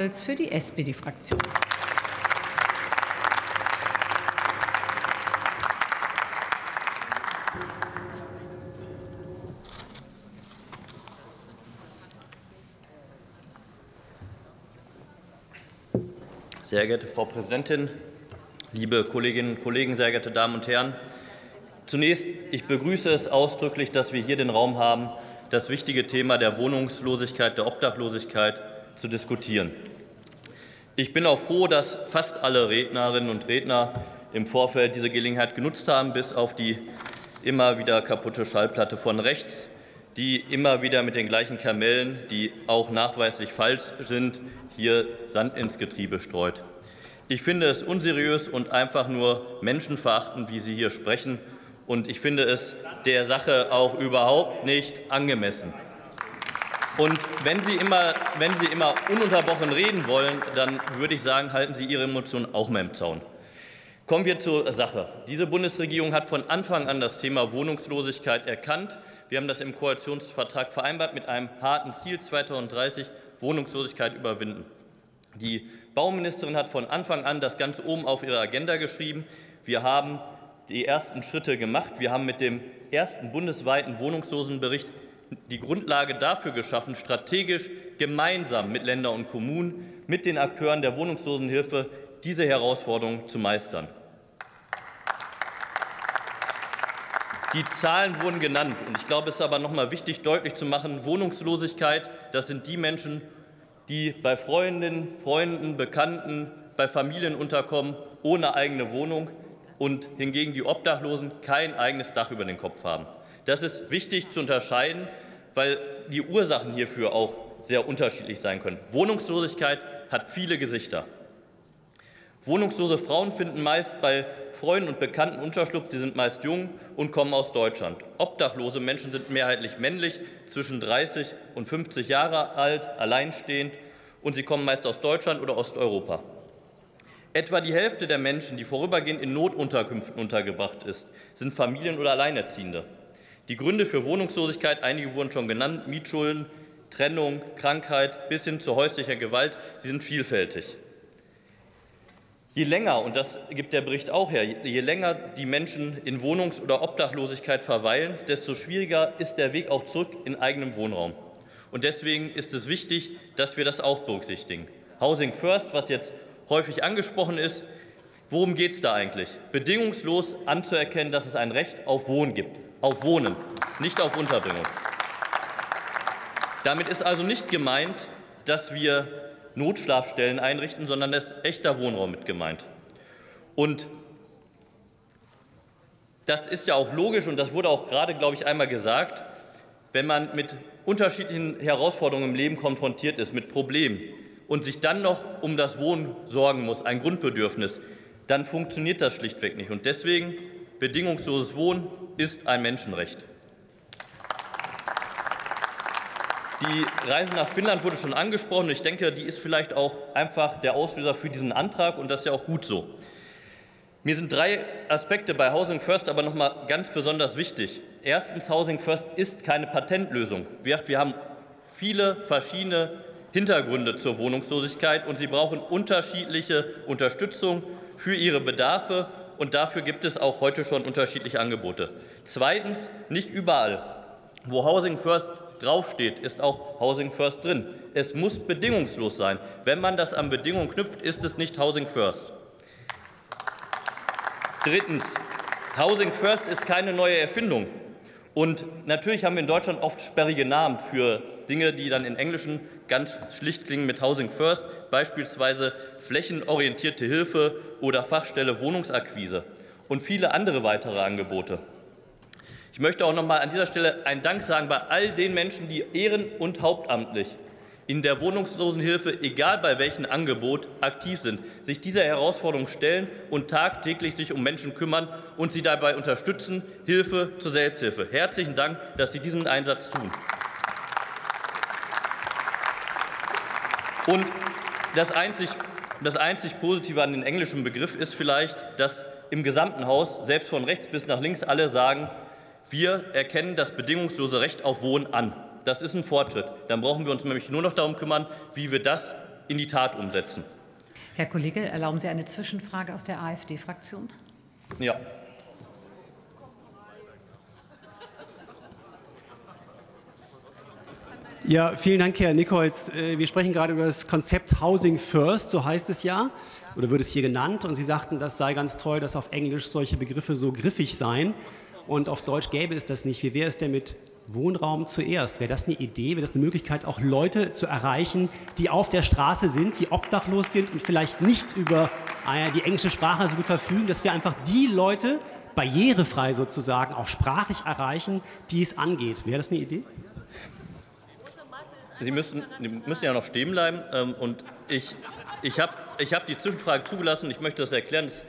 für die SPD-Fraktion. Sehr geehrte Frau Präsidentin, liebe Kolleginnen und Kollegen, sehr geehrte Damen und Herren! Zunächst, ich begrüße es ausdrücklich, dass wir hier den Raum haben, das wichtige Thema der Wohnungslosigkeit, der Obdachlosigkeit zu diskutieren. Ich bin auch froh, dass fast alle Rednerinnen und Redner im Vorfeld diese Gelegenheit genutzt haben, bis auf die immer wieder kaputte Schallplatte von rechts, die immer wieder mit den gleichen Kamellen, die auch nachweislich falsch sind, hier Sand ins Getriebe streut. Ich finde es unseriös und einfach nur menschenverachtend, wie Sie hier sprechen, und ich finde es der Sache auch überhaupt nicht angemessen. Und wenn Sie, immer, wenn Sie immer ununterbrochen reden wollen, dann würde ich sagen, halten Sie Ihre Emotionen auch mal im Zaun. Kommen wir zur Sache. Diese Bundesregierung hat von Anfang an das Thema Wohnungslosigkeit erkannt. Wir haben das im Koalitionsvertrag vereinbart mit einem harten Ziel 2030 Wohnungslosigkeit überwinden. Die Bauministerin hat von Anfang an das ganz oben auf ihre Agenda geschrieben. Wir haben die ersten Schritte gemacht. Wir haben mit dem ersten bundesweiten Wohnungslosenbericht die Grundlage dafür geschaffen, strategisch gemeinsam mit Ländern und Kommunen, mit den Akteuren der Wohnungslosenhilfe diese Herausforderung zu meistern. Die Zahlen wurden genannt. Und ich glaube, es ist aber noch mal wichtig, deutlich zu machen, Wohnungslosigkeit, das sind die Menschen, die bei Freundinnen, Freunden, Bekannten, bei Familien unterkommen, ohne eigene Wohnung und hingegen die Obdachlosen kein eigenes Dach über den Kopf haben. Das ist wichtig zu unterscheiden, weil die Ursachen hierfür auch sehr unterschiedlich sein können. Wohnungslosigkeit hat viele Gesichter. Wohnungslose Frauen finden meist bei Freunden und Bekannten Unterschlupf. Sie sind meist jung und kommen aus Deutschland. Obdachlose Menschen sind mehrheitlich männlich, zwischen 30 und 50 Jahre alt, alleinstehend und sie kommen meist aus Deutschland oder Osteuropa. Etwa die Hälfte der Menschen, die vorübergehend in Notunterkünften untergebracht ist, sind Familien- oder Alleinerziehende. Die Gründe für Wohnungslosigkeit, einige wurden schon genannt, Mietschulden, Trennung, Krankheit bis hin zu häuslicher Gewalt, sie sind vielfältig. Je länger, und das gibt der Bericht auch her, je länger die Menschen in Wohnungs- oder Obdachlosigkeit verweilen, desto schwieriger ist der Weg auch zurück in eigenem Wohnraum. Und deswegen ist es wichtig, dass wir das auch berücksichtigen. Housing First, was jetzt häufig angesprochen ist, worum geht es da eigentlich? Bedingungslos anzuerkennen, dass es ein Recht auf Wohnen gibt, auf Wohnen, nicht auf Unterbringung. Damit ist also nicht gemeint, dass wir Notschlafstellen einrichten, sondern es ist echter Wohnraum mit gemeint. Und das ist ja auch logisch und das wurde auch gerade, glaube ich, einmal gesagt, wenn man mit unterschiedlichen Herausforderungen im Leben konfrontiert ist, mit Problemen und sich dann noch um das Wohnen sorgen muss, ein Grundbedürfnis, dann funktioniert das schlichtweg nicht. Und deswegen bedingungsloses Wohnen ist ein Menschenrecht. Die Reise nach Finnland wurde schon angesprochen. Ich denke, die ist vielleicht auch einfach der Auslöser für diesen Antrag, und das ist ja auch gut so. Mir sind drei Aspekte bei Housing First aber noch mal ganz besonders wichtig. Erstens, Housing First ist keine Patentlösung. Wir, wir haben viele verschiedene Hintergründe zur Wohnungslosigkeit, und sie brauchen unterschiedliche Unterstützung für ihre Bedarfe. Und dafür gibt es auch heute schon unterschiedliche Angebote. Zweitens, nicht überall, wo Housing First draufsteht, ist auch Housing First drin. Es muss bedingungslos sein. Wenn man das an Bedingungen knüpft, ist es nicht Housing First. Drittens. Housing First ist keine neue Erfindung. Und natürlich haben wir in Deutschland oft sperrige Namen für Dinge, die dann in Englischen ganz schlicht klingen mit Housing First, beispielsweise flächenorientierte Hilfe oder Fachstelle Wohnungsakquise und viele andere weitere Angebote. Ich möchte auch noch mal an dieser Stelle einen Dank sagen bei all den Menschen, die ehren- und hauptamtlich in der Wohnungslosenhilfe, egal bei welchem Angebot, aktiv sind, sich dieser Herausforderung stellen und tagtäglich sich um Menschen kümmern und sie dabei unterstützen, Hilfe zur Selbsthilfe. Herzlichen Dank, dass Sie diesen Einsatz tun. Und das einzig, das einzig Positive an dem englischen Begriff ist vielleicht, dass im gesamten Haus, selbst von rechts bis nach links, alle sagen, wir erkennen das bedingungslose Recht auf Wohnen an. Das ist ein Fortschritt. Dann brauchen wir uns nämlich nur noch darum kümmern, wie wir das in die Tat umsetzen. Herr Kollege, erlauben Sie eine Zwischenfrage aus der AfD-Fraktion? Ja. Ja, vielen Dank, Herr Nichols. Äh, wir sprechen gerade über das Konzept Housing First, so heißt es ja, oder wird es hier genannt. Und Sie sagten, das sei ganz toll, dass auf Englisch solche Begriffe so griffig seien. Und auf Deutsch gäbe es das nicht. Wie wäre es denn mit Wohnraum zuerst? Wäre das eine Idee? Wäre das eine Möglichkeit, auch Leute zu erreichen, die auf der Straße sind, die obdachlos sind und vielleicht nicht über äh, die englische Sprache so gut verfügen, dass wir einfach die Leute barrierefrei sozusagen auch sprachlich erreichen, die es angeht? Wäre das eine Idee? Sie müssen, müssen ja noch stehen bleiben. Ähm, und ich, ich habe ich hab die Zwischenfrage zugelassen. Ich möchte das erklären. Das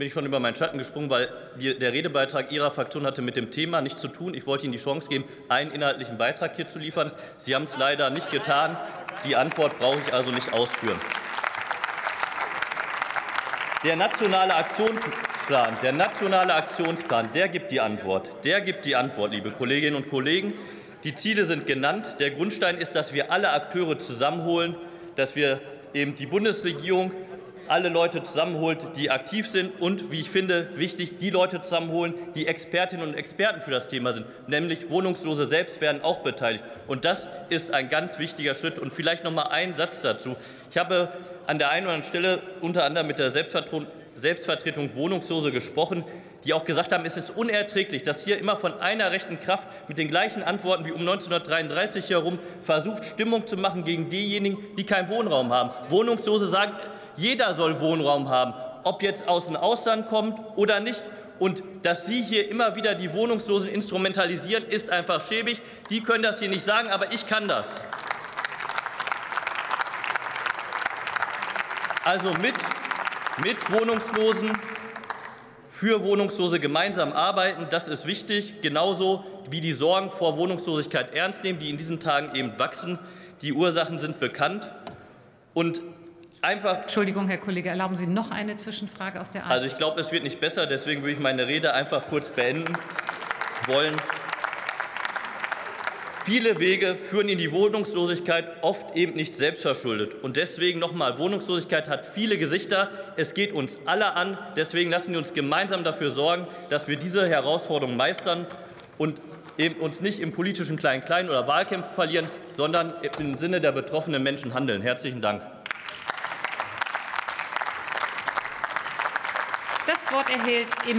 bin ich schon über meinen Schatten gesprungen, weil die, der Redebeitrag Ihrer Fraktion hatte mit dem Thema nichts zu tun. Ich wollte Ihnen die Chance geben, einen inhaltlichen Beitrag hier zu liefern. Sie haben es leider nicht getan. Die Antwort brauche ich also nicht ausführen. Der nationale Aktionsplan, der nationale Aktionsplan, der gibt die Antwort. Der gibt die Antwort, liebe Kolleginnen und Kollegen. Die Ziele sind genannt. Der Grundstein ist, dass wir alle Akteure zusammenholen, dass wir eben die Bundesregierung alle Leute zusammenholt, die aktiv sind und, wie ich finde, wichtig, die Leute zusammenholen, die Expertinnen und Experten für das Thema sind, nämlich Wohnungslose selbst werden auch beteiligt. Und das ist ein ganz wichtiger Schritt. Und vielleicht noch mal einen Satz dazu. Ich habe an der einen oder anderen Stelle unter anderem mit der Selbstvertretung Selbstvertretung Wohnungslose gesprochen, die auch gesagt haben, es ist unerträglich, dass hier immer von einer rechten Kraft mit den gleichen Antworten wie um 1933 herum versucht, Stimmung zu machen gegen diejenigen, die keinen Wohnraum haben. Wohnungslose sagen, jeder soll Wohnraum haben, ob jetzt aus dem Ausland kommt oder nicht. Und dass Sie hier immer wieder die Wohnungslosen instrumentalisieren, ist einfach schäbig. Die können das hier nicht sagen, aber ich kann das. Also mit mit Wohnungslosen für Wohnungslose gemeinsam arbeiten. Das ist wichtig, genauso wie die Sorgen vor Wohnungslosigkeit ernst nehmen, die in diesen Tagen eben wachsen. Die Ursachen sind bekannt. Und einfach. Entschuldigung, Herr Kollege, erlauben Sie noch eine Zwischenfrage aus der AfD? Also ich glaube, es wird nicht besser. Deswegen würde ich meine Rede einfach kurz beenden wollen. Viele Wege führen in die Wohnungslosigkeit, oft eben nicht selbstverschuldet. Und deswegen nochmal, Wohnungslosigkeit hat viele Gesichter. Es geht uns alle an. Deswegen lassen wir uns gemeinsam dafür sorgen, dass wir diese Herausforderung meistern und eben uns nicht im politischen Klein-Klein oder Wahlkämpfen verlieren, sondern im Sinne der betroffenen Menschen handeln. Herzlichen Dank. Wort erhält Emilie